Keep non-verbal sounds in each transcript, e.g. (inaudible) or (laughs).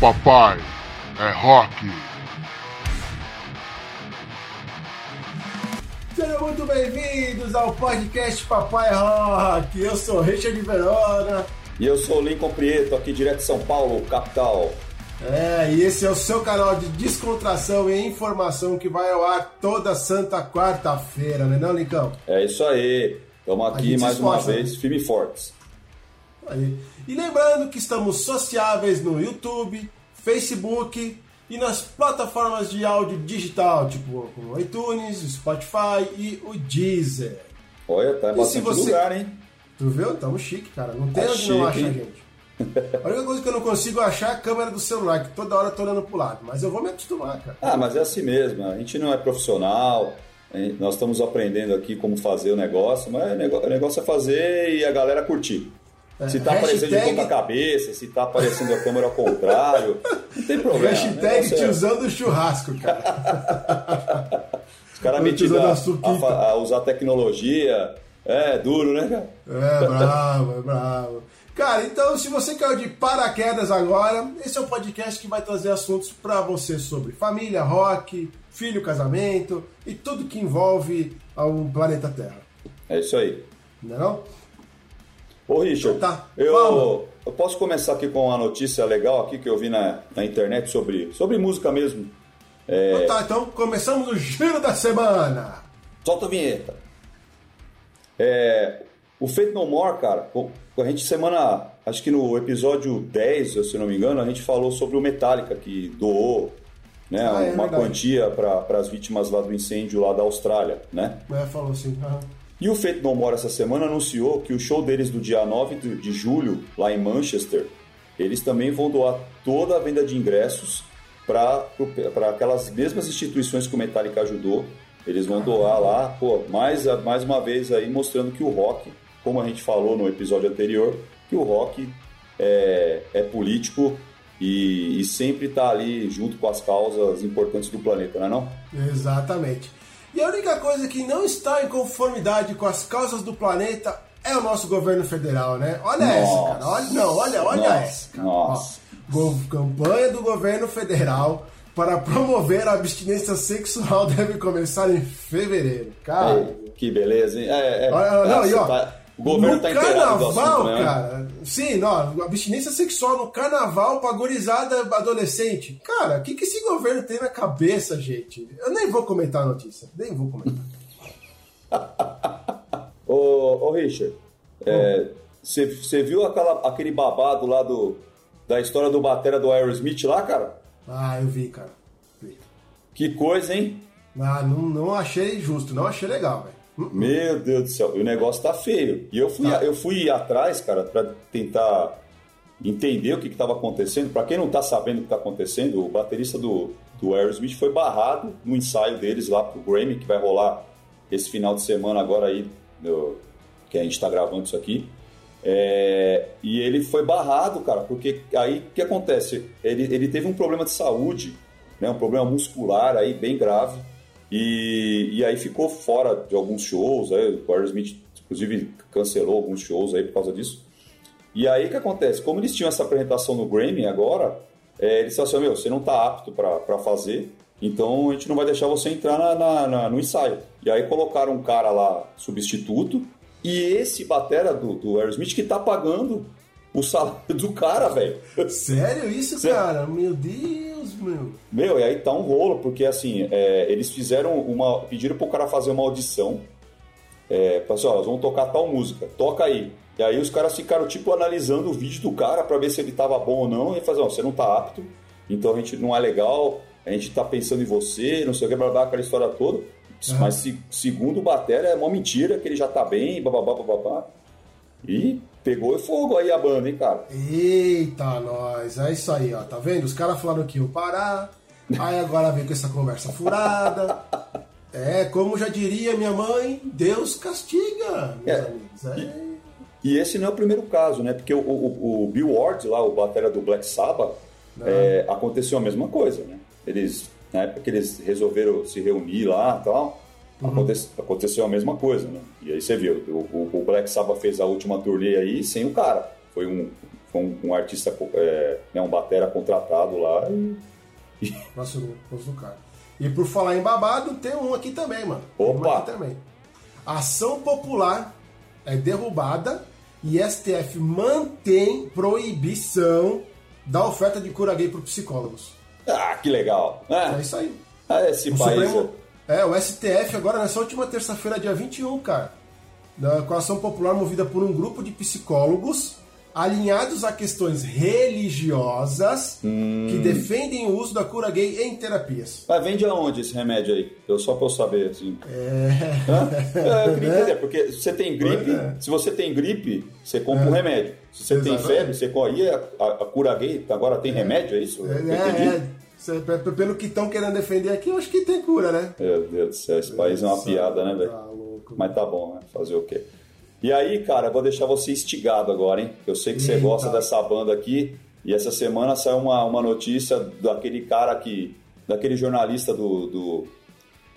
papai, é rock. Sejam muito bem-vindos ao podcast Papai Rock. Eu sou Richard Verona. E eu sou o Lincoln Prieto, aqui direto de São Paulo, capital. É, e esse é o seu canal de descontração e informação que vai ao ar toda santa quarta-feira, né não, Lincoln? É isso aí. Estamos aqui mais uma vez, né? firme e fortes. Aí. E lembrando que estamos sociáveis no YouTube, Facebook e nas plataformas de áudio digital, tipo o iTunes, o Spotify e o Deezer. Olha, tá em bastante você... lugar, hein? Tu viu? Tamo chique, cara. Não tem tá onde chique, não achar, gente. A única coisa que eu não consigo achar é a câmera do celular, que toda hora eu tô olhando pro lado. Mas eu vou me acostumar, cara. Ah, mas é assim mesmo. A gente não é profissional. Nós estamos aprendendo aqui como fazer o negócio, mas o negócio é fazer e a galera curtir. É, se tá hashtag... aparecendo de ponta cabeça, se tá aparecendo a câmera ao contrário, não tem problema. Hashtag te usando churrasco, cara. (laughs) Os caras metidos a, a, a, usar tecnologia. É, duro, né, cara? É, bravo, é bravo. Cara, então se você caiu de paraquedas agora, esse é um podcast que vai trazer assuntos para você sobre família, rock, filho, casamento e tudo que envolve o planeta Terra. É isso aí. Não é não? Ô Richard, então tá. eu, eu posso começar aqui com uma notícia legal aqui que eu vi na, na internet sobre, sobre música mesmo. É... Então tá, então começamos o giro da semana. Solta a vinheta. É, o Fate No More, cara, a gente semana, acho que no episódio 10, se não me engano, a gente falou sobre o Metallica que doou né, ah, é uma quantia para as vítimas lá do incêndio lá da Austrália, né? É, falou sim. Uhum. E o Fate No More essa semana anunciou que o show deles do dia 9 de julho, lá em Manchester, eles também vão doar toda a venda de ingressos para aquelas mesmas instituições que o Metallica ajudou. Eles vão doar lá, pô, mais, mais uma vez aí mostrando que o rock, como a gente falou no episódio anterior, que o rock é, é político e, e sempre está ali junto com as causas importantes do planeta, não é não? Exatamente. E a única coisa que não está em conformidade com as causas do planeta é o nosso governo federal, né? Olha nossa. essa, cara. Olha, não, olha, olha nossa. essa. Cara. Nossa. Ó, campanha do governo federal para promover a abstinência sexual (laughs) deve começar em fevereiro. Cara. Ei, que beleza, hein? É, é, olha, não, e, ó, tá... O governo está inteirado do assunto, né? cara. Sim, não, abstinência sexual no carnaval pra gorizada adolescente. Cara, o que, que esse governo tem na cabeça, gente? Eu nem vou comentar a notícia. Nem vou comentar. (laughs) ô, ô, Richard, você é, viu aquela, aquele babado lá do, da história do batera do Aerosmith lá, cara? Ah, eu vi, cara. Vi. Que coisa, hein? Ah, não, não achei justo, não achei legal, velho. Meu Deus do céu, o negócio tá feio. E eu fui, tá. eu fui atrás, cara, para tentar entender o que estava acontecendo. Para quem não tá sabendo o que está acontecendo, o baterista do, do Aerosmith foi barrado no ensaio deles lá pro Grammy, que vai rolar esse final de semana agora aí, no, que a gente está gravando isso aqui. É, e ele foi barrado, cara, porque aí o que acontece? Ele, ele teve um problema de saúde, né, um problema muscular aí bem grave e, e aí ficou fora de alguns shows, aí, o Aerosmith inclusive cancelou alguns shows aí por causa disso. E aí o que acontece? Como eles tinham essa apresentação no Grammy agora, é, eles falaram assim, meu, você não está apto para fazer, então a gente não vai deixar você entrar na, na, na, no ensaio. E aí colocaram um cara lá, substituto, e esse batera do, do Aerosmith que tá pagando o salário do cara, velho. Sério isso, Sério? cara? Meu Deus, meu. Meu, e aí tá um rolo, porque assim, é, eles fizeram uma. pediram pro cara fazer uma audição. É, assim, ó, nós vamos tocar tal música, toca aí. E aí os caras ficaram, tipo, analisando o vídeo do cara para ver se ele tava bom ou não. E fazer, ó, você não tá apto, então a gente não é legal, a gente tá pensando em você, não sei o que, blá, blá, aquela história toda. Uhum. Mas se, segundo o Batera, é uma mentira que ele já tá bem, bababá, bababá. E pegou fogo aí a banda, hein, cara? Eita, nós. É isso aí, ó. Tá vendo? Os caras falaram que iam parar. Aí agora vem com essa conversa furada. É, como já diria minha mãe, Deus castiga, meus é. amigos. É. E, e, esse não é o primeiro caso, né? Porque o, o, o Bill Ward, lá, o batera do Black Sabbath, é, aconteceu a mesma coisa, né? Eles, na época que eles resolveram se reunir lá e tal, Uhum. Aconteceu, aconteceu a mesma coisa, né? E aí você viu, o, o Black Sabbath fez a última turnê aí sem o cara. Foi um, com um artista, é, né, um batera contratado lá. E... (laughs) Nossa, do cara. E por falar em babado, tem um aqui também, mano. Opa! Um aqui também. Ação popular é derrubada e STF mantém proibição da oferta de cura gay para psicólogos. Ah, que legal. É, é isso aí. Ah, esse o país. Supremo, é, o STF agora nessa última terça-feira, dia 21, cara, com a ação popular movida por um grupo de psicólogos alinhados a questões religiosas hum. que defendem o uso da cura gay em terapias. Mas vende aonde esse remédio aí? Eu só para saber, assim. É... é eu queria entender, porque você tem gripe, é. se você tem gripe, você compra é. um remédio. Se você Exatamente. tem febre, você corre. a, a, a, cura gay agora tem remédio, é isso? É, é. Pelo que estão querendo defender aqui, eu acho que tem cura, né? Meu Deus do céu, esse país é uma piada, né, velho? Tá Mas tá bom, né? Fazer o quê? E aí, cara, vou deixar você instigado agora, hein? Eu sei que você gosta dessa banda aqui. E essa semana saiu uma, uma notícia daquele cara que. daquele jornalista do, do,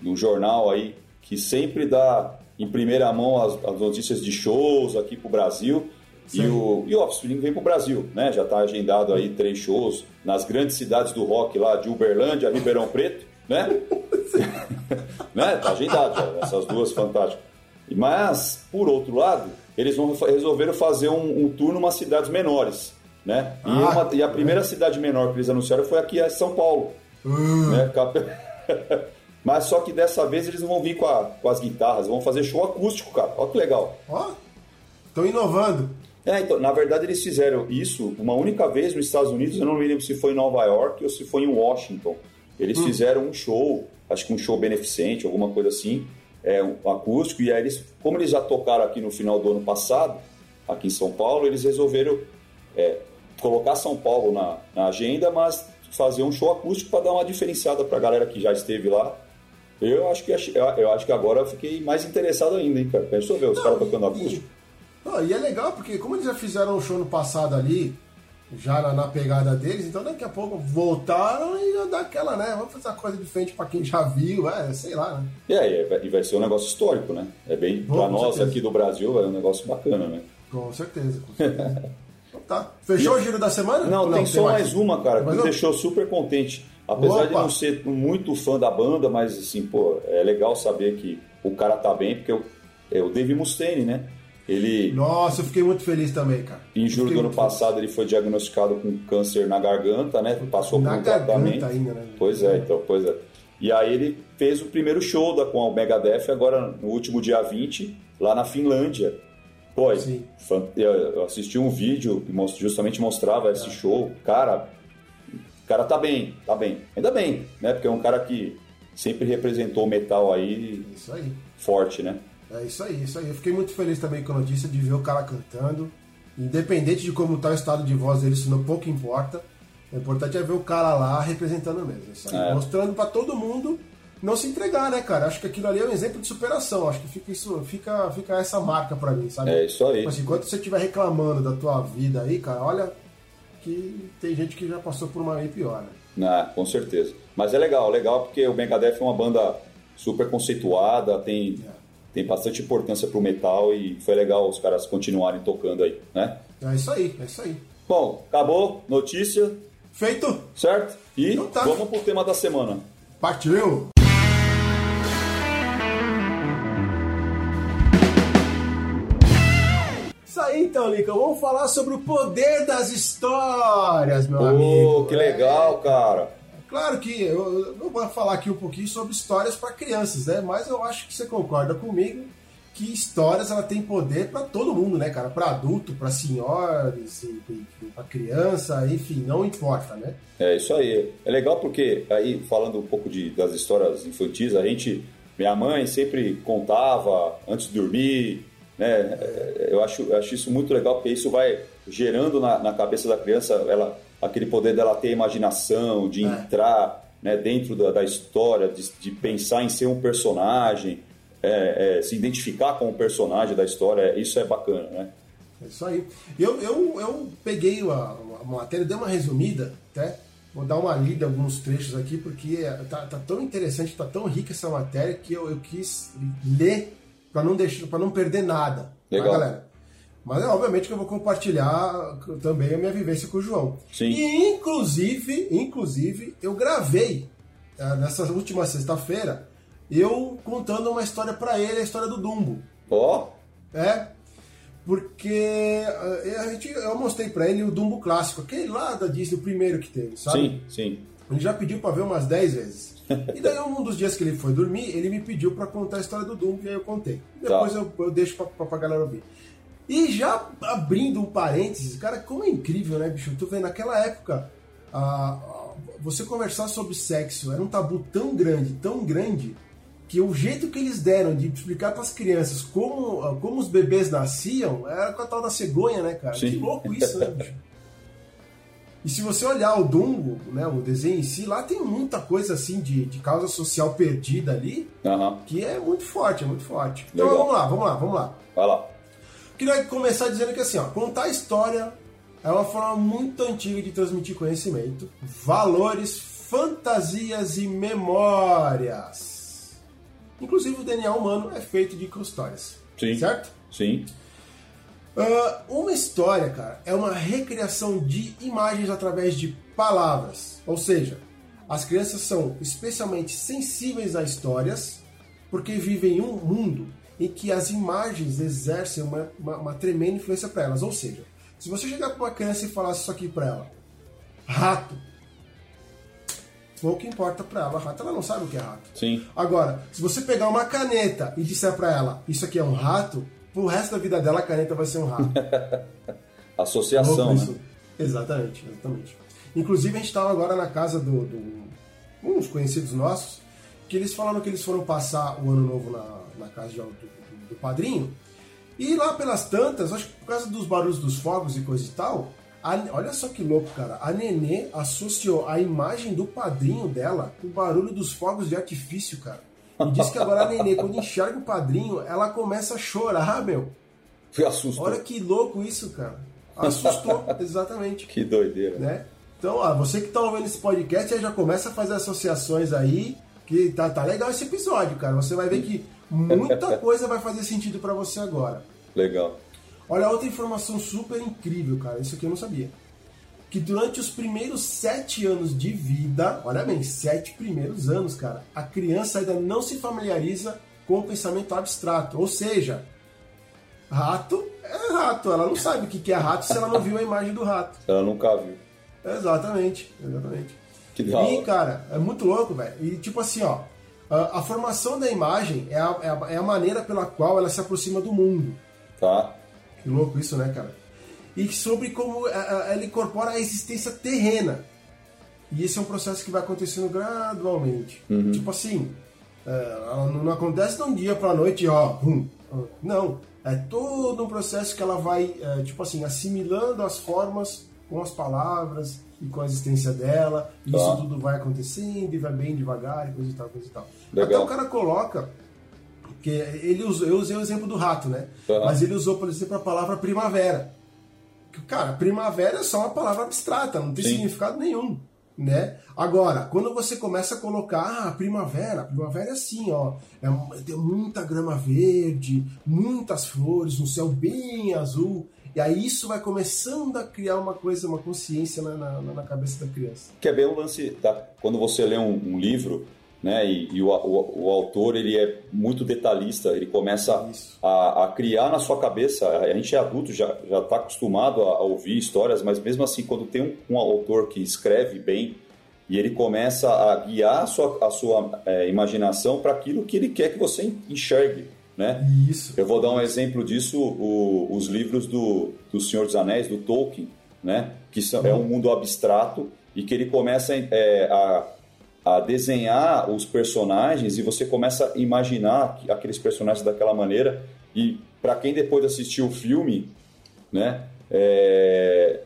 do jornal aí, que sempre dá em primeira mão as, as notícias de shows aqui pro Brasil. Sim. E o, e o Offspring vem pro Brasil, né? Já tá agendado aí três shows nas grandes cidades do rock lá, de Uberlândia, Ribeirão Preto, né? (laughs) né? Tá agendado já, essas duas fantásticas. Mas, por outro lado, eles vão, resolveram fazer um, um tour em umas cidades menores. Né? E, ah, uma, e a primeira é. cidade menor que eles anunciaram foi aqui, em São Paulo. Uh. Né? (laughs) Mas só que dessa vez eles não vão vir com, a, com as guitarras, vão fazer show acústico, cara. Olha que legal. Ó, estão inovando. É, então, na verdade eles fizeram isso uma única vez nos Estados Unidos, eu não me lembro se foi em Nova York ou se foi em Washington. Eles hum. fizeram um show, acho que um show beneficente, alguma coisa assim, é, um acústico, e aí eles, como eles já tocaram aqui no final do ano passado, aqui em São Paulo, eles resolveram é, colocar São Paulo na, na, agenda, mas fazer um show acústico para dar uma diferenciada para a galera que já esteve lá. Eu acho que eu acho que agora eu fiquei mais interessado ainda, hein, cara? Pensou ver os caras tocando acústico? E é legal porque como eles já fizeram um show no passado ali, já na, na, pegada deles, então daqui a pouco voltaram e já dá aquela, né? Vamos fazer uma coisa diferente para quem já viu, é, sei lá, né? É, e vai ser um negócio histórico, né? É bem, para nós certeza. aqui do Brasil, é um negócio bacana, né? Com certeza, com certeza. (laughs) então tá. Fechou e... o giro da semana? Não, não tem, tem só mais, mais uma, cara, que me deixou super contente. Apesar Opa. de não ser muito fã da banda, mas assim, pô, é legal saber que o cara tá bem, porque eu, é o Dave Mustaine, né? Ele, Nossa, eu fiquei muito feliz também, cara. Em julho do ano passado feliz. ele foi diagnosticado com câncer na garganta, né? Passou na por um tratamento. Ainda, né? Pois é, então, pois é. E aí ele fez o primeiro show da, com o Megadeth agora no último dia 20, lá na Finlândia. Pô, Sim. eu assisti um vídeo que justamente mostrava esse show. Cara, o cara tá bem, tá bem. Ainda bem, né? Porque é um cara que sempre representou o metal aí, aí. forte, né? É isso aí, isso aí. Eu fiquei muito feliz também com a notícia de ver o cara cantando. Independente de como está o estado de voz dele, isso não pouco importa. O importante é ver o cara lá representando mesmo. Isso aí. É. Mostrando para todo mundo não se entregar, né, cara? Acho que aquilo ali é um exemplo de superação. Acho que fica isso, fica, fica essa marca para mim, sabe? É isso aí. Tipo assim, enquanto você estiver reclamando da tua vida aí, cara, olha que tem gente que já passou por uma aí pior, né? Ah, com certeza. Mas é legal, legal porque o Megadeth é uma banda super conceituada, tem é tem bastante importância para o metal e foi legal os caras continuarem tocando aí, né? É isso aí, é isso aí. Bom, acabou, notícia. Feito. Certo? E então tá. vamos pro tema da semana. Partiu! Isso aí então, Lincoln. Vamos falar sobre o poder das histórias, meu oh, amigo. que legal, cara. Claro que eu, vou falar aqui um pouquinho sobre histórias para crianças, né? Mas eu acho que você concorda comigo que histórias ela tem poder para todo mundo, né, cara? Para adulto, para senhores, para criança, enfim, não importa, né? É isso aí. É legal porque aí falando um pouco de, das histórias infantis, a gente, minha mãe sempre contava antes de dormir, né? Eu acho, eu acho isso muito legal porque isso vai gerando na, na cabeça da criança, ela aquele poder dela ter imaginação, de é. entrar né, dentro da, da história, de, de, pensar em ser um personagem, é, é, se identificar com o personagem da história, isso é bacana, né? É isso aí. Eu, eu, eu peguei a, a matéria, dei uma resumida, até. Vou dar uma lida alguns trechos aqui, porque tá, tá tão interessante, tá tão rica essa matéria que eu, eu quis ler para não deixar, para não perder nada. Tá, Legal. Tá, galera? Mas é obviamente que eu vou compartilhar também a minha vivência com o João. Sim. E inclusive, inclusive, eu gravei é, nessa última sexta-feira eu contando uma história para ele, a história do Dumbo. Ó. Oh. É. Porque é, a gente, eu mostrei para ele o Dumbo clássico, aquele lá da Disney, o primeiro que teve, sabe? Sim, sim. Ele já pediu para ver umas 10 vezes. (laughs) E daí, um dos dias que ele foi dormir, ele me pediu para contar a história do Dumbo, e aí eu contei. Depois tá. eu, eu, deixo pra, pra galera ouvir. E já abrindo um parênteses, cara, como é incrível, né, bicho? Tu vê, naquela época, a, a, você conversar sobre sexo era um tabu tão grande, tão grande, que o jeito que eles deram de explicar para as crianças como, como os bebês nasciam era com a tal da cegonha, né, cara? Sim. Que louco isso, né, bicho? E se você olhar o Dumbo, né, o desenho em si, lá tem muita coisa assim de, de causa social perdida ali, uhum. que é muito forte, é muito forte. Então Legal. vamos lá, vamos lá, vamos lá. Vai lá. Queria começar dizendo que assim, ó, contar história é uma forma muito antiga de transmitir conhecimento, valores, fantasias e memórias. Inclusive o DNA humano é feito de histórias. Sim. Certo? Sim. Uh, uma história, cara, é uma recriação de imagens através de palavras. Ou seja, as crianças são especialmente sensíveis a histórias porque vivem em um mundo em que as imagens exercem uma, uma, uma tremenda influência para elas. Ou seja, se você chegar para uma criança e falar isso aqui para ela, rato, pouco importa para ela, rato, ela não sabe o que é rato. Sim. Agora, se você pegar uma caneta e disser para ela, isso aqui é um rato, pro resto da vida dela a caneta vai ser um rato. (laughs) Associação, né? Exatamente, exatamente. Inclusive a gente estava agora na casa do, do, uns conhecidos nossos que eles falaram que eles foram passar o ano novo na, na casa do, do, do padrinho e lá pelas tantas, acho que por causa dos barulhos dos fogos e coisa e tal, a, olha só que louco, cara. A Nenê associou a imagem do padrinho dela com o barulho dos fogos de artifício, cara. E disse que agora a Nenê, quando enxerga o padrinho, ela começa a chorar, meu. Assustou. Olha que louco isso, cara. Assustou, (laughs) exatamente. Que doideira. Né? Então, ó, você que tá ouvindo esse podcast já começa a fazer associações aí, que tá, tá legal esse episódio, cara. Você vai ver que muita coisa vai fazer sentido para você agora. Legal. Olha, outra informação super incrível, cara. Isso aqui eu não sabia que durante os primeiros sete anos de vida, olha bem, sete primeiros anos, cara, a criança ainda não se familiariza com o pensamento abstrato. Ou seja, rato é rato. Ela não sabe o que é rato se ela não viu a imagem do rato. Ela nunca viu. Exatamente, exatamente. Que da E, cara, é muito louco, velho. E tipo assim, ó, a, formação da imagem é a, é a, é a maneira pela qual ela se aproxima do mundo. Tá. Que louco isso, né, cara? e sobre como é, é, ela incorpora a existência terrena. E esse é um processo que vai acontecendo gradualmente. Uhum. Tipo assim, é, não acontece de um dia para a noite, ó, hum, não. É todo um processo que ela vai, tipo assim, assimilando as formas com as palavras e com a existência dela. E isso tudo vai acontecendo e vai bem devagar e coisa e tal, coisa e tal. Legal. Até o cara coloca que ele usou, eu usei o exemplo do rato, né? Uhum. Mas ele usou, por exemplo, a palavra primavera. Cara, primavera é só uma palavra abstrata, não tem Sim. significado nenhum. Né? Agora, quando você começa a colocar ah, primavera, primavera é assim, ó, é, tem muita grama verde, muitas flores, um céu bem azul, e aí isso vai começando a criar uma coisa, uma consciência na, na, na cabeça da criança. Quer ver o lance, tá? quando você lê um, um livro, né? E, e o, o, o, autor ele é muito detalhista, ele começa a, a, criar na sua cabeça. A gente é adulto, já já está acostumado a, a, ouvir histórias, mas mesmo assim, quando tem um, um, autor que escreve bem e ele começa a guiar a sua, a sua é, imaginação para aquilo que ele quer que você enxergue. Né? Isso. Eu vou dar um exemplo disso: o, os livros do, do Senhor dos Anéis, do Tolkien, né? que são, é um mundo abstrato e que ele começa é, a a desenhar os personagens e você começa a imaginar aqueles personagens daquela maneira e para quem depois assistiu o filme, né, é...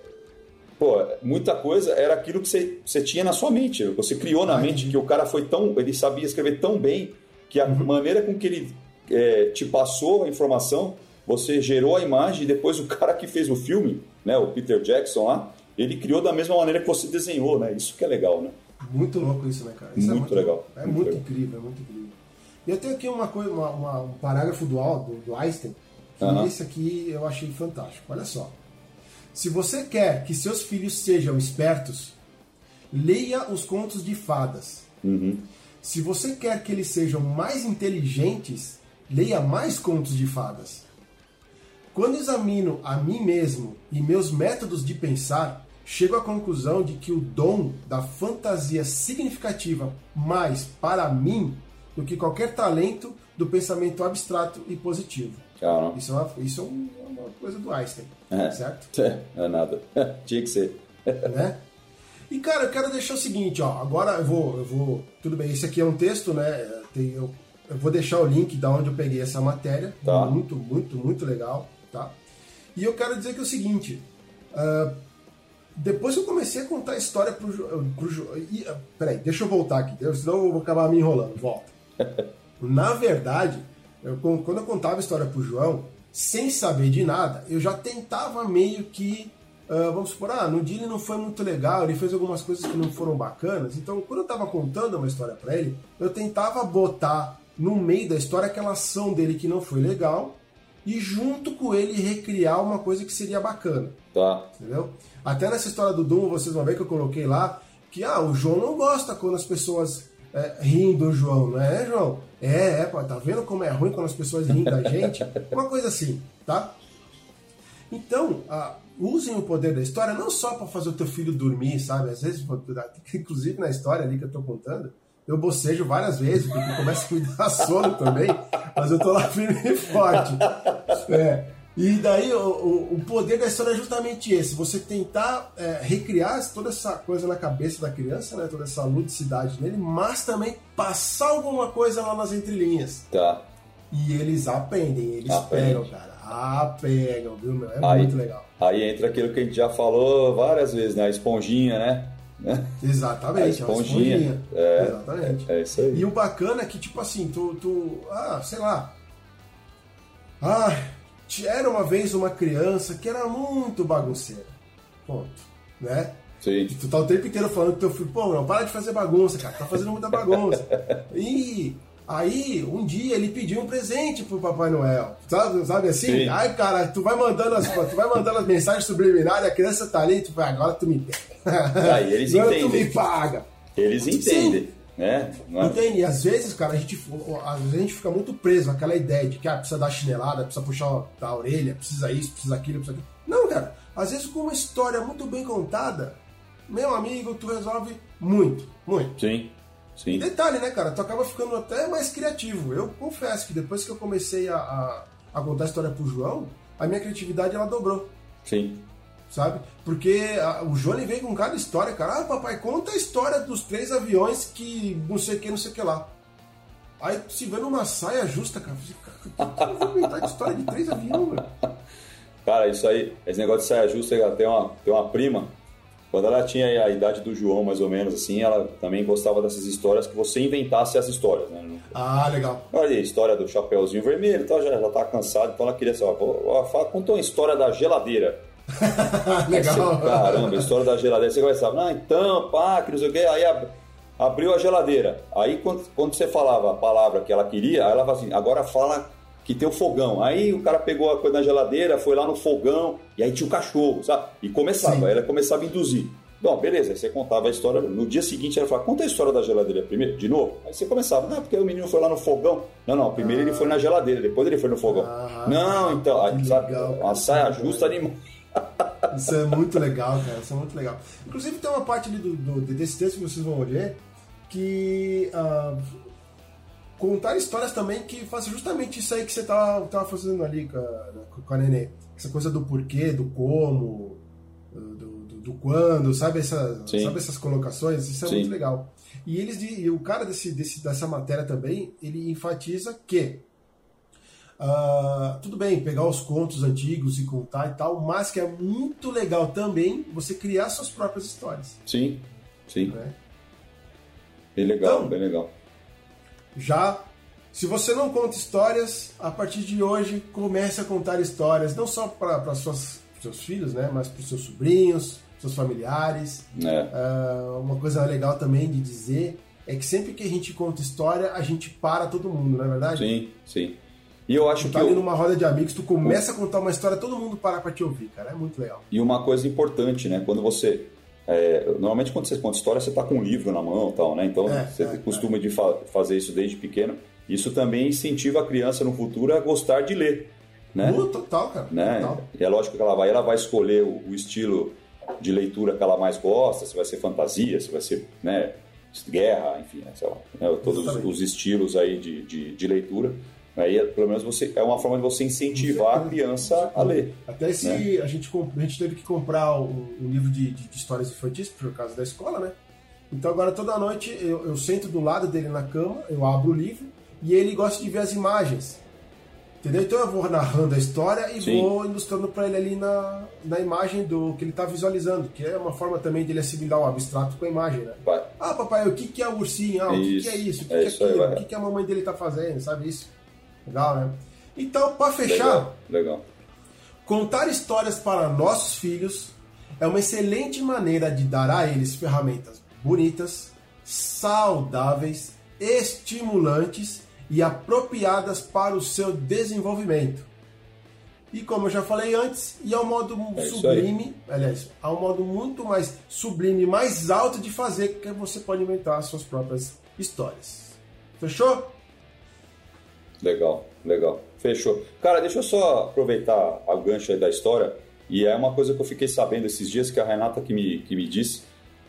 pô, muita coisa era aquilo que você, você tinha na sua mente, você criou na mente que o cara foi tão, ele sabia escrever tão bem que a uhum. maneira com que ele é, te passou a informação, você gerou a imagem e depois o (laughs) cara que fez o filme, né, o Peter Jackson lá, ele criou da mesma maneira que você desenhou, né? Isso que é legal, né? Muito louco isso, né, cara? Isso muito, é muito legal. É muito, muito incrível, é muito incrível. E eu tenho aqui uma coisa, uma, uma, um parágrafo do, do, do Einstein, Uhum. Esse aqui eu achei fantástico. Olha só. Se você quer que seus filhos sejam espertos, leia os contos de fadas. Uhum. Se você quer que eles sejam mais inteligentes, leia mais contos de fadas. Quando examino a mim mesmo e meus métodos de pensar, chego à conclusão de que o dom da fantasia significativa mais para mim do que qualquer talento do pensamento abstrato e positivo. Claro. Isso é uma, isso é uma coisa do Einstein, é. certo? (laughs) É, é nada. (laughs) Tinha que ser. né? E cara, eu quero deixar o seguinte, ó. Agora eu vou, eu vou. Tudo bem, esse aqui é um texto, né? Tem, eu, eu vou deixar o link da onde eu peguei essa matéria. Tá. Muito, muito, muito legal, tá? E eu quero dizer que é o seguinte. Uh, depois que eu comecei a contar a história pro, pro e, uh, Peraí, deixa eu voltar aqui, senão eu vou acabar me enrolando. Volta. (laughs) Na verdade, eu, quando eu contava a história pro João, sem saber de nada, eu já tentava meio que Uh, vamos supor, ah, no dia ele não foi muito legal, ele fez algumas coisas que não foram bacanas. Então, quando eu estava contando uma história para ele, eu tentava botar no meio da história aquela ação dele que não foi legal e junto com ele recriar uma coisa que seria bacana. Tá. Entendeu? Até nessa história do Doom, vocês vão ver que eu coloquei lá que ah, o João não gosta quando as pessoas é, riem do João, não é, João? É, é, pô, tá vendo como é ruim quando as pessoas riem da gente? (laughs) Uma coisa assim, tá? Então, ah, usem o poder da história não só para fazer o teu filho dormir, sabe? Às vezes, (laughs) inclusive na história ali que eu tô contando, eu bocejo várias vezes, porque começa a me dar (laughs) sono também, mas eu tô lá firme e forte. É. E daí o, o, o, poder da história é justamente esse, você tentar é, recriar toda essa coisa na cabeça da criança, né, toda essa ludicidade nele, mas também passar alguma coisa lá nas entrelinhas. Tá. E eles aprendem, eles Aprende. pegam, cara. Ah, pegam, viu, meu? É aí, muito legal. Aí entra aquilo que a gente já falou várias vezes, né? A esponjinha, né? Exatamente, a esponjinha. esponjinha. É, Exatamente. É, é, isso aí. E o bacana é que, tipo assim, tu, tu. Ah, sei lá. Ah, era uma vez uma criança que era muito bagunceira. Ponto. Né? Sim. Tu tá o tempo inteiro falando que teu filho, pô, não, para de fazer bagunça, cara, tá fazendo muita bagunça. (laughs) e Aí, um dia ele pediu um presente pro Papai Noel. Sabe, sabe assim? Sim. Aí, cara, tu vai mandando as, tu vai mandando as mensagens subliminares, a criança tá ali, tu vai, agora tu me pega. Aí eles agora entendem. tu me paga. Eles entendem. Sim. Né? É... Entende? E às vezes, cara, a gente, às vezes a gente fica muito preso naquela ideia de que ah, precisa dar chinelada, precisa puxar a orelha, precisa isso, precisa aquilo, precisa aquilo. Não, cara. Às vezes com uma história muito bem contada, meu amigo, tu resolve muito, muito. Sim. Sim. Detalhe, né, cara? Tu acaba ficando até mais criativo. Eu confesso que depois que eu comecei a, a, a contar a história pro João, a minha criatividade ela dobrou. Sim. Sabe? Porque a, o João ele vem com cada história, cara. Ah, papai, conta a história dos três aviões que não sei o que, não sei o que lá. Aí se vê numa saia justa, cara. Cara, eu vou inventar de história de três aviões, mano? Cara, isso aí, esse negócio de saia justa, tem uma, tem uma prima quando ela tinha a idade do João, mais ou menos, assim, ela também gostava dessas histórias que você inventasse as histórias, né? Ah, legal. Olha a história do Chapeuzinho Vermelho, então já, já tá cansado, então ela queria assim, ó, ó, contou uma história da geladeira. (laughs) legal. Você, caramba, a história da geladeira. Você começava, ah, então, pá, que não sei o quê, aí ab, abriu a geladeira. Aí quando, quando você falava a palavra que ela queria, ela falava assim, agora fala que tem o fogão. Aí o cara pegou a coisa na geladeira, foi lá no fogão, e aí tinha o cachorro, sabe? E começava, Sim. ela começava a induzir. Bom, beleza, aí você contava a história. No dia seguinte ela falava, conta a história da geladeira primeiro, de novo. Aí você começava, não, porque o menino foi lá no fogão. Não, não, primeiro ah. ele foi na geladeira, depois ele foi no fogão. Ah, não, então, aí, sabe, legal, uma saia justa animal. (laughs) Isso é muito legal, cara, isso é muito legal. Inclusive tem uma parte ali do, do desse texto que vocês vão ler que uh, contar histórias também que façam justamente isso aí que você tava, tava fazendo ali com a, com a Nenê. Essa coisa do porquê, do como, do, do, do quando, sabe, essa, sabe essas colocações? Isso é Sim. muito legal. E eles e o cara desse, desse, dessa matéria também, ele enfatiza que uh, tudo bem, pegar os contos antigos e contar e tal, mas que é muito legal também você criar suas próprias histórias. Sim, sim. Né? Bem legal, então, bem legal. Já se você não conta histórias, a partir de hoje comece a contar histórias, não só para seus filhos, né, mas para os seus sobrinhos, seus familiares. É. Uh, uma coisa legal também de dizer é que sempre que a gente conta história, a gente para todo mundo, não é verdade? Sim, sim. E eu acho tu tá que. ali eu... numa roda de amigos, tu começa a contar uma história, todo mundo para pra te ouvir, cara. É muito legal. E uma coisa importante, né? Quando você. É, normalmente quando você conta história, você tá com um livro na mão tal, né? Então É, você é, costuma de fa- fazer isso desde pequeno. Isso também incentiva a criança no futuro a gostar de ler, né? Uh, total, cara. né? Total. E é lógico que ela vai, ela vai escolher o, o estilo de leitura que ela mais gosta, se vai ser fantasia, se vai ser, né, guerra, enfim, né, sei lá, né, todos os, os estilos aí de, de, de leitura. Aí, pelo menos, você é uma forma de você incentivar a criança a ler. Até se né? a, gente, a gente teve que comprar um, um livro de, de- de histórias infantis por causa da escola, né? Então agora toda noite eu, eu sento do lado dele na cama, eu abro o livro e ele gosta de ver as imagens. Entendeu? Então eu vou narrando a história e Sim. vou ilustrando para ele ali na, na imagem do que ele está visualizando, que é uma forma também dele assimilar o abstrato com a imagem, né? Vai. Ah, papai, o que, que é o ursinho? Ah, o que, que é Isso. O que, É que é aí, aquilo? vai. o que, que a mamãe dele está fazendo? Sabe isso? Legal, né? Então, para fechar, Legal, legal. Contar histórias para nossos filhos é uma excelente maneira de dar a eles ferramentas bonitas, saudáveis, estimulantes e apropriadas para o seu desenvolvimento. E como eu já falei antes, e é um modo É sublime, aliás, há um modo muito mais sublime, mais alto de fazer, que você pode inventar as suas próprias histórias. Fechou? Legal, legal. Fechou. Cara, deixa eu só aproveitar o gancho aí da história. E é uma coisa que eu fiquei sabendo esses dias que a Renata que me, que me disse.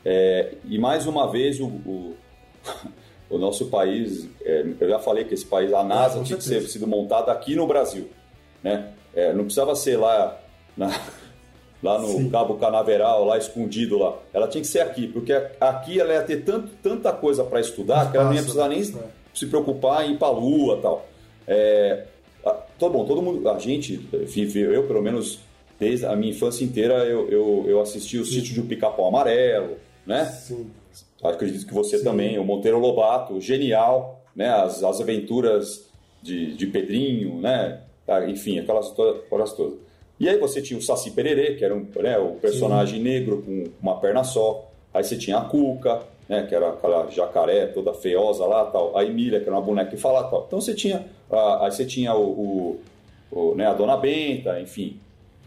É, e mais uma vez o, o, (laughs) o nosso país, é, eu já falei que esse país, a NASA, tinha que ser sido montada aqui no Brasil. Né? É, não precisava ser lá, na- (laughs) lá no Sim. Cabo Canaveral, lá escondido lá. Ela tinha que ser aqui, porque aqui ela ia ter tanto, tanta coisa para estudar que ela não ia precisar nem Espaço, né? se preocupar em ir para a Lua tal. É, tá bom, todo mundo, a gente viveu, eu pelo menos desde a minha infância inteira eu, eu, eu assisti o sítio do Pica-Pau Amarelo, né? Sim. Acredito que você Sim. também, o Monteiro Lobato, genial, né? As, as aventuras de, de Pedrinho, né? Ah, Enfim, aquelas, aquelas todas. E aí você tinha o Saci Pererê, que era um, né, o personagem negro com uma perna só. Aí você tinha a Cuca, né? Que era aquela jacaré toda feiosa lá, tal. A Emília, que era uma boneca que falava, tal. Então você tinha, ah, aí você tinha o, o- o, né, a Dona Benta, enfim.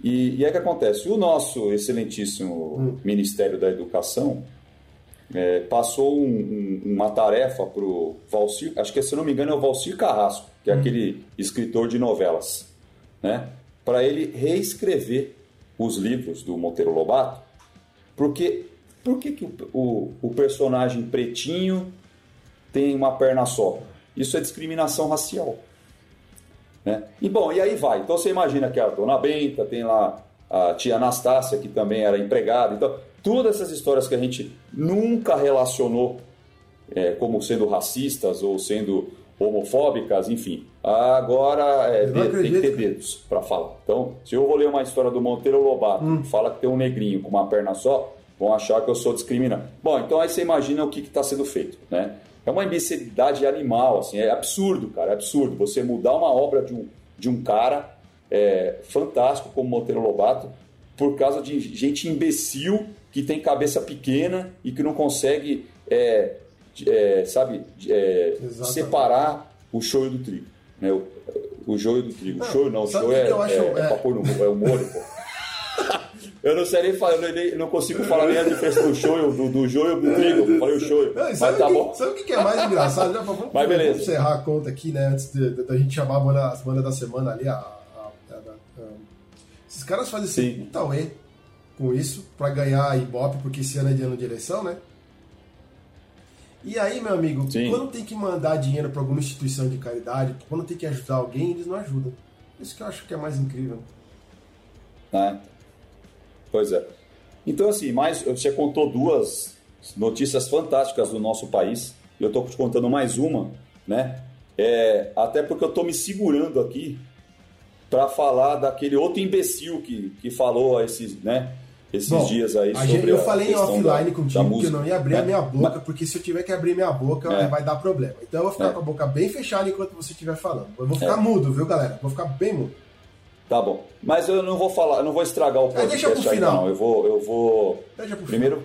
E, e aí o que acontece? O nosso excelentíssimo Ministério da Educação é, passou um- um- uma tarefa para o Valcir, acho que se não me engano é o Valcir Carrasco, que é aquele escritor de novelas, né? para ele reescrever os livros do Monteiro Lobato, porque por que, que o, o, o personagem pretinho tem uma perna só? Isso é discriminação racial. Né? E bom, e aí vai. Então você imagina que a dona Benta, tem lá a tia Anastácia, que também era empregada. Então, todas essas histórias que a gente nunca relacionou é, como sendo racistas ou sendo homofóbicas, enfim. Agora é, tem que ter dedos para falar. Então, se eu vou ler uma história do Monteiro Lobato Hum. fala que tem um negrinho com uma perna só, vão achar que eu sou discriminante. Bom, então aí você imagina o que está sendo feito, né? É uma imbecilidade animal, assim, é absurdo, cara, é absurdo. Você mudar uma obra de um, de um cara é, fantástico como Monteiro Lobato por causa de gente imbecil que tem cabeça pequena e que não consegue, é, é, sabe, é, separar o shoyu do trigo. Né? O, o joio do trigo. Não, o shoyu não, o o é, eu acho? é, é É. pra pôr no é o molho, pô. Eu não sei nem falar, eu nem- não consigo falar nem a diferença do shoyu, do, do joio do trigo. Falei o e Mas tá que, bom. sabe o que é mais engraçado? Já, vamos, Mas beleza. vamos encerrar a conta aqui, né? Antes da gente chamar a banda- as bandas da semana ali. A, a- a- esses caras fazem esse puta com isso pra ganhar Ibope, porque esse ano é de ano de eleição, né? E aí, meu amigo, Sim. quando tem que mandar dinheiro pra alguma instituição de caridade, quando tem que ajudar alguém, eles não ajudam. Isso que eu acho que é mais incrível. né? Pois é. Então, assim, mais, você contou duas notícias fantásticas do nosso país. E eu estou te contando mais uma, né? É, até porque eu estou me segurando aqui para falar daquele outro imbecil que, que falou esses, né, esses Bom, dias aí a sobre gente, eu falei offline da- da contigo que eu música, não ia abrir né? a minha boca, porque se eu tiver que abrir minha boca, É. vai dar problema. Então eu vou ficar É. com a boca bem fechada enquanto você estiver falando. Eu vou ficar É. mudo, viu, galera? Vou ficar bem mudo. Tá bom. Mas eu não vou falar, eu não vou estragar o É, deixa podcast pro aí, final. não. Eu vou, eu vou Deixa pro Primeiro,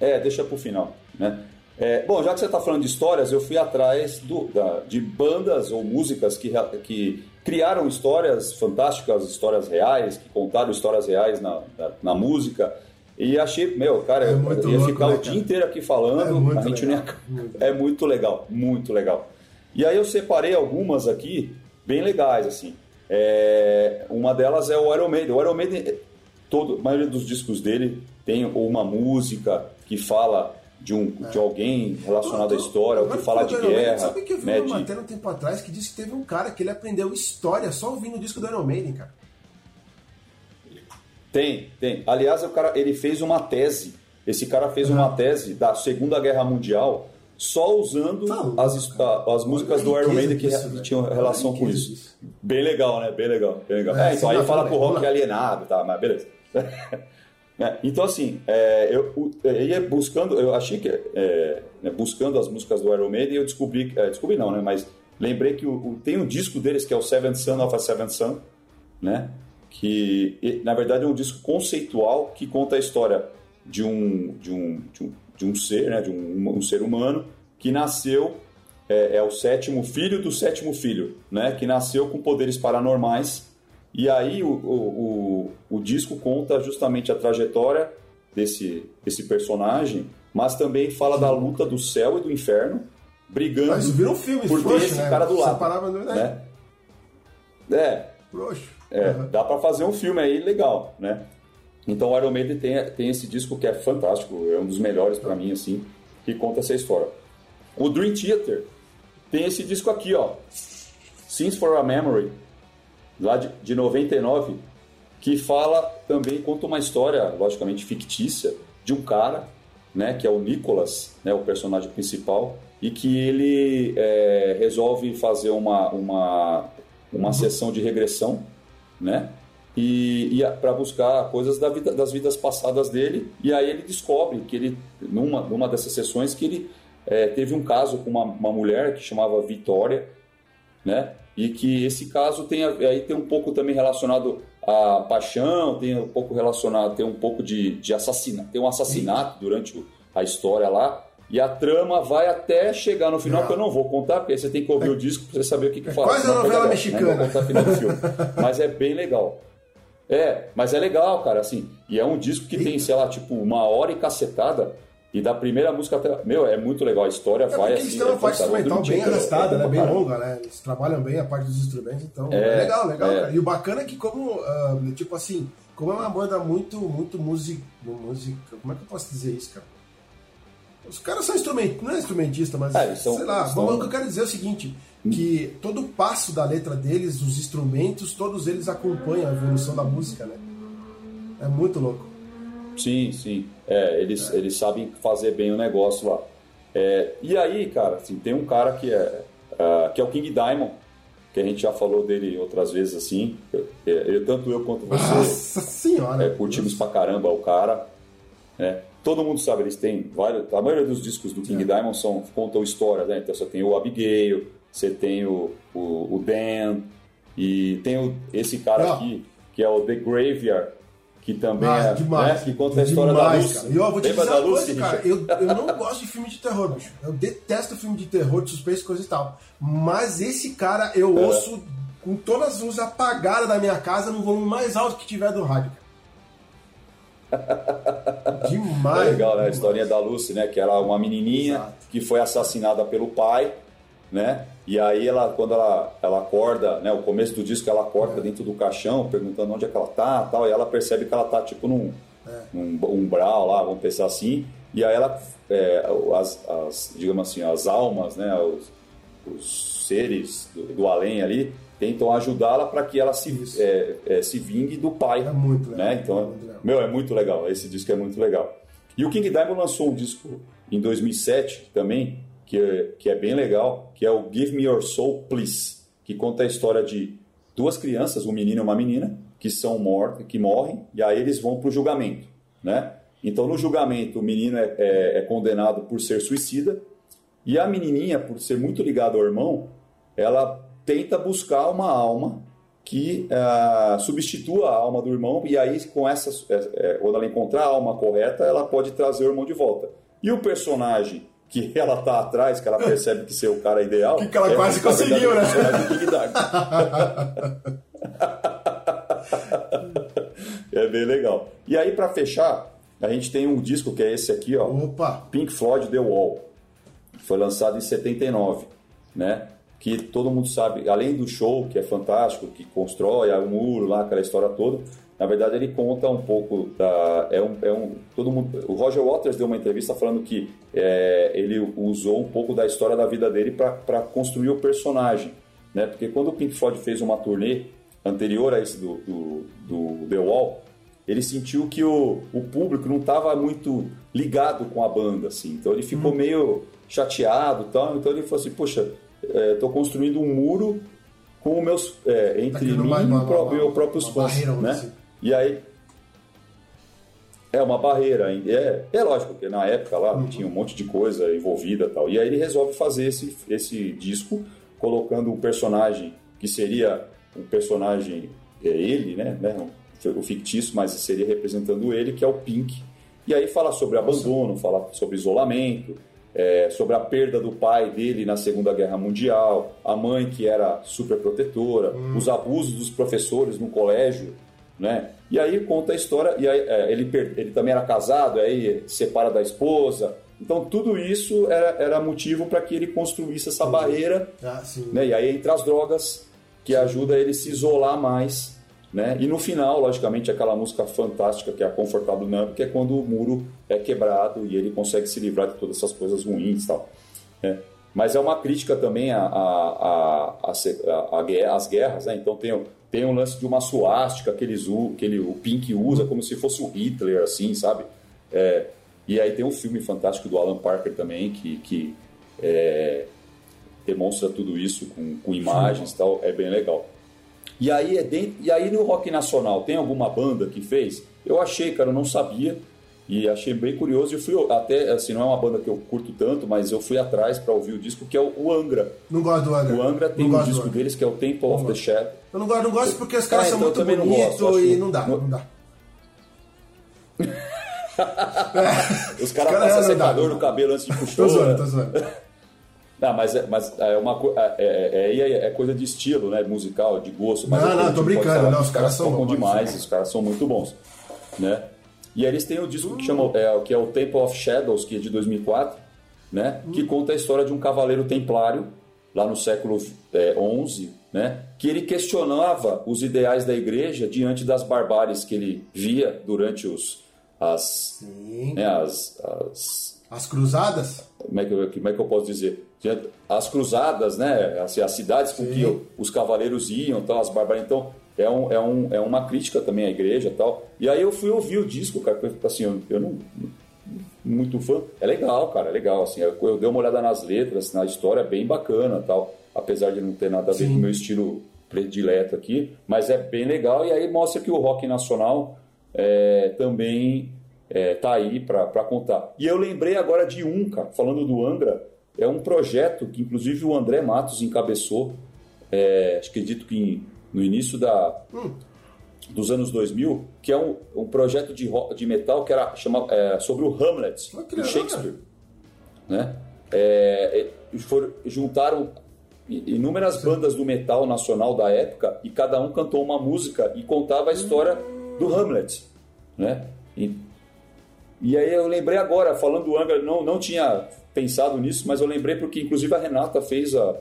é, deixa pro final, né? É, bom, já que você está falando de histórias, eu fui atrás do- da- de bandas ou músicas que, que criaram histórias fantásticas, histórias reais, que contaram histórias reais na, na, na música. E achei, meu, cara, é eu ia louco, ficar né, o dia inteiro aqui falando, é a gente legal. Ia... (laughs) É muito legal, muito legal. E aí eu separei algumas aqui, bem legais, assim. É... Uma delas é o Iron Maiden. O Iron Maiden, todo, a maioria dos discos dele tem uma música que fala de, um, é. de alguém relacionado tô, tô, à história, ou que fala de guerra. Sabe que eu vi né, uma matéria um tempo atrás que disse que teve um cara que ele aprendeu história só ouvindo o disco do Iron Maiden, cara. Tem, tem. Aliás, o cara, ele fez uma tese. Esse cara fez uma tese da Segunda Guerra Mundial só usando tá as, as músicas do Iron Maiden que, isso, tinham relação com isso. isso. Bem legal, né? Bem legal. Bem legal. É, é então aí fala pro rock alienado, tá? Mas beleza. (laughs) É, então, assim, é, eu, eu, ia buscando, eu achei que, é, né, buscando as músicas do Iron Maiden, eu descobri, é, descobri não, né, mas lembrei que o, o, tem um disco deles que é o Seventh Son of a Seventh Son, né, que na verdade é um disco conceitual que conta a história de um, de um, de um, de um ser, né, de um, um ser humano que nasceu, é, é o sétimo filho do sétimo filho, né, que nasceu com poderes paranormais e aí o, o, o, o disco conta justamente a trajetória desse, desse personagem, mas também fala da luta do céu e do inferno, brigando mas um filme, por frouxo, ter esse né? cara do lado. Separava, né? né? É. Frouxo. É, uhum. dá para fazer um filme aí legal, né? Então o Iron Maiden tem, tem esse disco que é fantástico, é um dos melhores para mim, assim, que conta essa história. O Dream Theater tem esse disco aqui, ó, Scenes for a Memory, lá de, de 99, que fala também, conta uma história, logicamente fictícia, de um cara, né, que é o Nicholas, né, o personagem principal, e que ele é, resolve fazer uma, uma, uma sessão de regressão, né, e, e para buscar coisas da vida, das vidas passadas dele, e aí ele descobre que ele, numa, numa dessas sessões, que ele é, teve um caso com uma, uma mulher que chamava Vitória, né, e que esse caso tem aí tem um pouco também relacionado à paixão, tem um pouco relacionado, tem um pouco de, de assassinato, tem um assassinato durante a história lá. E a trama vai até chegar no final, que eu não vou contar, porque você tem que ouvir o disco para você saber o que, que fala. Quase a novela mexicana. Né? Não vou contar o final do filme. (laughs) Mas é bem legal. É, mas é legal, cara, assim. E é um disco que tem, sei lá, tipo, uma hora e cacetada. E da primeira música até. Meu, é muito legal. A história é vai assim. Eles têm uma parte instrumental bem arrastada, né? Bem (laughs) longa, né? Eles trabalham bem a parte dos instrumentos, então é, é legal, legal, é. E o bacana é que, como, uh, tipo assim, como é uma banda muito, muito música. música como é que eu posso dizer isso, cara? Os caras são instrumentistas, não é instrumentista, mas é, são, sei lá. São... O que eu quero dizer é o seguinte: que todo o passo da letra deles, os instrumentos, todos eles acompanham a evolução da música, né? É muito louco. Sim, sim. É, eles, é. eles sabem fazer bem o negócio lá. É, e aí, cara, assim, tem um cara que é, uh, que é o King Diamond, que a gente já falou dele outras vezes assim. Eu, eu tanto eu quanto você. Nossa senhora! É, curtimos pra caramba o cara. Né? Todo mundo sabe, eles têm vários. A maioria dos discos do King é. Diamond são, contam histórias, né? Então você tem o Abigail, você tem o, o, o Dan, e tem o, esse cara Não. aqui, que é o The Graveyard, que também ah, é, demais, né, que conta a história demais, da Lucy. Cara. E eu vou te Lembra dizer uma coisa, cara, eu, eu não gosto de filme de terror, bicho. Eu detesto filme de terror, de suspense, coisa e tal. Mas esse cara eu é. ouço com todas as luzes apagadas da minha casa no volume mais alto que tiver do rádio. (laughs) demais. É legal, né? A historinha da Lucy, né? Que era uma menininha Exato. que foi assassinada pelo pai, né? E aí ela, quando ela, ela acorda, né, o começo do disco ela acorda é. dentro do caixão, perguntando onde é que ela tá, tal, e ela percebe que ela tá tipo num, é. num umbral lá, vamos pensar assim, e aí ela, é, as, as, digamos assim, as almas, né, os, os seres do, do, além ali, tentam ajudá-la para que ela se, é, é, se vingue do pai. É muito legal. Né? Então, legal. meu, é muito legal, esse disco é muito legal. E o King Diamond lançou um disco em 2007 também, que é, que é bem legal, que é o Give Me Your Soul Please, que conta a história de duas crianças, um menino e uma menina, que são mortos, que morrem, e aí eles vão para o julgamento, né? Então, no julgamento, o menino é, é, é, condenado por ser suicida, e a menininha, por ser muito ligada ao irmão, ela tenta buscar uma alma que uh, substitua a alma do irmão, e aí, com essa, é, é, quando ela encontrar a alma correta, ela pode trazer o irmão de volta. E o personagem que ela tá atrás, que ela percebe que ser o cara ideal. Que, que ela é, quase conseguiu, né? (laughs) é bem legal. E aí, para fechar, a gente tem um disco que é esse aqui, ó. Opa! Pink Floyd The Wall. Foi lançado em 79, né? Que todo mundo sabe, além do show, que é fantástico, que constrói o muro lá, aquela história toda, na verdade, ele conta um pouco da. É um, é um, todo mundo, o Roger Waters deu uma entrevista falando que é, ele usou um pouco da história da vida dele para construir o personagem. Né? Porque quando o Pink Floyd fez uma turnê anterior a esse do, do, do The Wall, ele sentiu que o, o público não estava muito ligado com a banda. Assim. Então ele ficou hum. meio chateado tal. Então ele falou assim: Poxa, estou é, construindo um muro com meus. É, entre mim uma, uma, e o meu próprios fãs. Né? E aí. É uma barreira. É, é lógico, que na época lá uhum. tinha um monte de coisa envolvida tal. E aí ele resolve fazer esse, esse disco colocando um personagem que seria um personagem, é ele, né? né o fictício, mas seria representando ele, que é o Pink. E aí fala sobre abandono, fala sobre isolamento, é, sobre a perda do pai dele na Segunda Guerra Mundial, a mãe que era super protetora, hum. os abusos dos professores no colégio, né? E aí conta a história, e aí, é, ele, ele também era casado, aí separa da esposa. Então tudo isso era, era motivo para que ele construísse essa barreira. Ah, né? E aí entra as drogas, que sim. ajuda ele a se isolar mais. Né? E no final, logicamente, aquela música fantástica que é a Confortável Numb, que é quando o muro é quebrado e ele consegue se livrar de todas essas coisas ruins e tal. Né? Mas é uma crítica também a, a, a, a, as guerras, né? Então tem tem um lance de uma suástica que, eles, que ele, o Pink usa como se fosse o Hitler, assim, sabe? É, e aí tem um filme fantástico do Alan Parker também, que, que é, demonstra tudo isso com, com imagens e tal, é bem legal. E aí, é dentro, e aí no rock nacional, tem alguma banda que fez? Eu achei, cara, eu não sabia. E achei bem curioso e fui até, assim, não é uma banda que eu curto tanto, mas eu fui atrás para ouvir o disco, que é o, Angra. Não gosto do Angra. O Angra tem um disco deles que é o Temple não of gosto. the Shadow. Eu não gosto, não gosto porque os caras é, são então muito bonitos e não dá, não, não dá. (laughs) os caras cara passam secador no cabelo antes de puxar. tô zoando, tô (laughs) zoando. Não, mas, é, mas é uma é, é, é, é, coisa de estilo, né? Musical, de gosto. Mas não, não, tô brincando, não, os caras são bons demais, os caras são muito bons, né? E aí eles têm o disco que, chama, é, que é o Temple of Shadows, que é de 2004, né? Hum. Que conta a história de um cavaleiro templário, lá no século XI, é, né? Que ele questionava os ideais da igreja diante das barbáries que ele via durante os, as, né, as, as... As cruzadas? Como é, que, como é que eu posso dizer? As cruzadas, né? Assim, as cidades com Sim. que os cavaleiros iam, tal, as barbáries. Então, é, um, é, um, é uma crítica também à igreja e tal. E aí eu fui ouvir o disco, cara, assim, eu, eu não. Muito fã. É legal, cara, é legal. Assim, eu, eu dei uma olhada nas letras, na história, é bem bacana tal. Apesar de não ter nada a ver Sim. com o meu estilo predileto aqui, mas é bem legal. E aí mostra que o rock nacional é, também é, tá aí para contar. E eu lembrei agora de um, cara, falando do Angra, é um projeto que inclusive o André Matos encabeçou, é, acredito que em no início da, hum. dos anos 2000, que é um, um projeto de, de metal que era chama, é, sobre o Hamlet, do Shakespeare. Né? É, for, juntaram inúmeras Sim. bandas do metal nacional da época e cada um cantou uma música e contava a história hum. do Hamlet. Né? E, e aí eu lembrei agora, falando do Angra, não, não tinha pensado nisso, mas eu lembrei porque inclusive a Renata fez a,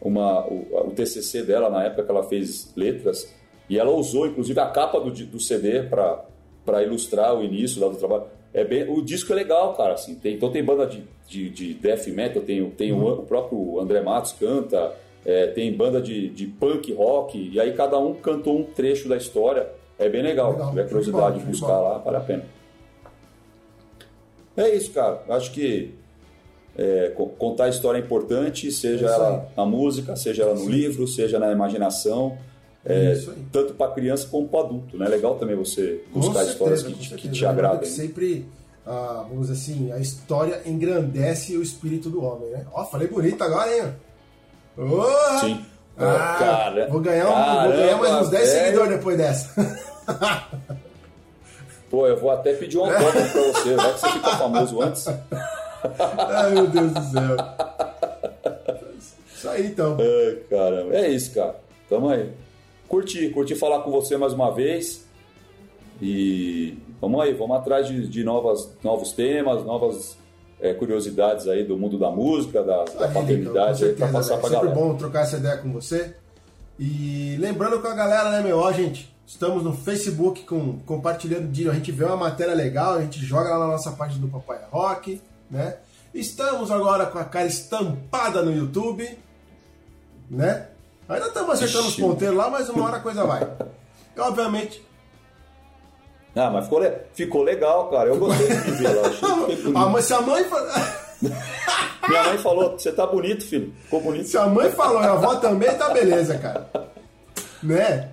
uma, o, o, TCC dela na época que ela fez letras e ela usou inclusive a capa do, do CD para ilustrar o início do trabalho. É bem, o disco é legal, cara. Assim, tem, então tem banda de, de, de death metal, tem, tem uhum. o, o, próprio André Matos canta, é, tem banda de, de punk rock, e aí cada um cantou um trecho da história. É bem legal. legal. Se tiver curiosidade de buscar lá, vale a pena. É isso, cara. Acho que é, contar a história é importante, seja é ela na música, seja ela no Sim. livro, seja na imaginação. É, tanto para criança como para adulto, né? É legal também você buscar certeza, histórias que, te, que te agradem. Que sempre, ah, vamos dizer assim, a história engrandece o espírito do homem, né? Ó, falei bonito agora, hein? Oh, Sim. Ah, cara, vou, ganhar um, caramba, vou ganhar mais uns 10 seguidores depois dessa. Pô, eu vou até pedir um autógrafo (laughs) pra você, vai que você fica famoso antes. Ai, meu Deus do céu. Isso aí, então. É. É isso, cara. Tamo aí. Curti, curti falar com você mais uma vez. E vamos aí, vamos atrás de, de novas, novos temas, novas é, curiosidades aí do mundo da música, da, da paternidade, então, para passar para galera. É sempre bom trocar essa ideia com você. E lembrando com a galera, né, meu, ó, gente, estamos no Facebook com, compartilhando, a gente vê uma matéria legal, a gente joga lá na nossa página do Papai Rock, né? Estamos agora com a cara estampada no YouTube, né? Ainda estamos acertando Ixi. os ponteiros lá, mas uma hora a coisa vai. E, obviamente, ah, mas ficou, ficou legal, cara. Eu gostei de ver lá. (laughs) ah, mas se a mãe. (laughs) Minha mãe falou, você tá bonito, filho. Ficou bonito. Se a mãe falou e a avó também, tá beleza, cara. Né?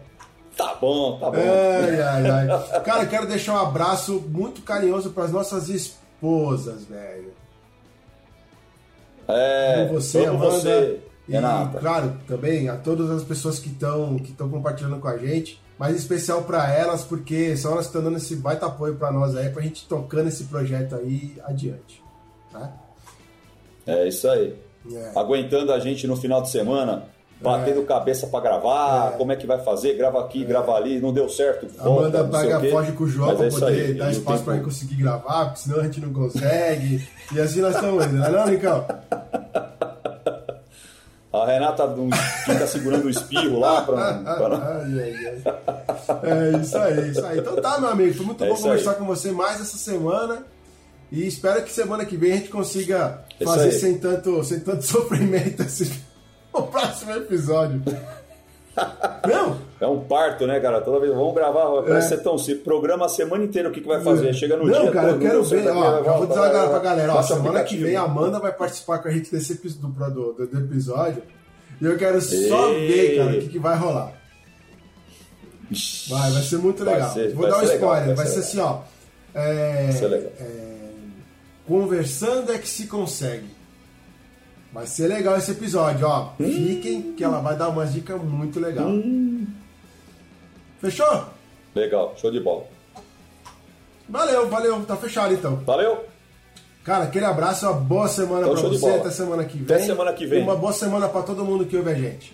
Tá bom, tá bom. Ai, ai, ai. Cara, quero deixar um abraço muito carinhoso para as nossas esposas, velho. É, Como você, Amanda. Você, e, Renata. claro, também a todas as pessoas que estão que compartilhando com a gente mas especial para elas, porque são elas que estão dando esse baita apoio para nós aí, pra gente tocando esse projeto aí adiante. Tá? É isso aí. É. Aguentando a gente no final de semana, batendo é. cabeça para gravar, é. como é que vai fazer, grava aqui, é. grava ali, não deu certo, volta, Amanda paga, foge com o João para é poder dar espaço para gente conseguir gravar, porque senão a gente não consegue. e assim nós estamos indo, não é não, Nicão? A Renata fica segurando o espirro lá pra. pra... é isso aí, isso aí. Então tá, meu amigo. Foi muito é bom conversar aí. com você mais essa semana. E espero que semana que vem a gente consiga é fazer sem tanto, sem tanto (laughs) sofrimento esse, o próximo episódio. Não? É um parto, né, cara? Toda vez vamos gravar, parece é. ser tão simples. Programa a semana inteira o que, que vai fazer. Chega no não, dia. Não, cara, eu quero ver. Ó, vou dizer agora pra galera: ó, semana que vem a Amanda vai participar com a gente desse do, do, do episódio. E eu quero só Ei. ver, cara, o que, que vai rolar. Vai, vai ser muito legal. Ser, vou dar um spoiler. Legal, vai, ser, ser assim, ó. É, é, conversando é que se consegue. Vai ser legal esse episódio, ó. Hum. Fiquem que ela vai dar umas dicas muito legal. Hum. Fechou? Legal, show de bola. Valeu, valeu. Tá fechado então. Valeu. Cara, aquele abraço, uma boa semana então, pra você. Até semana que vem. Até semana que vem. Uma boa semana para todo mundo que ouve a gente.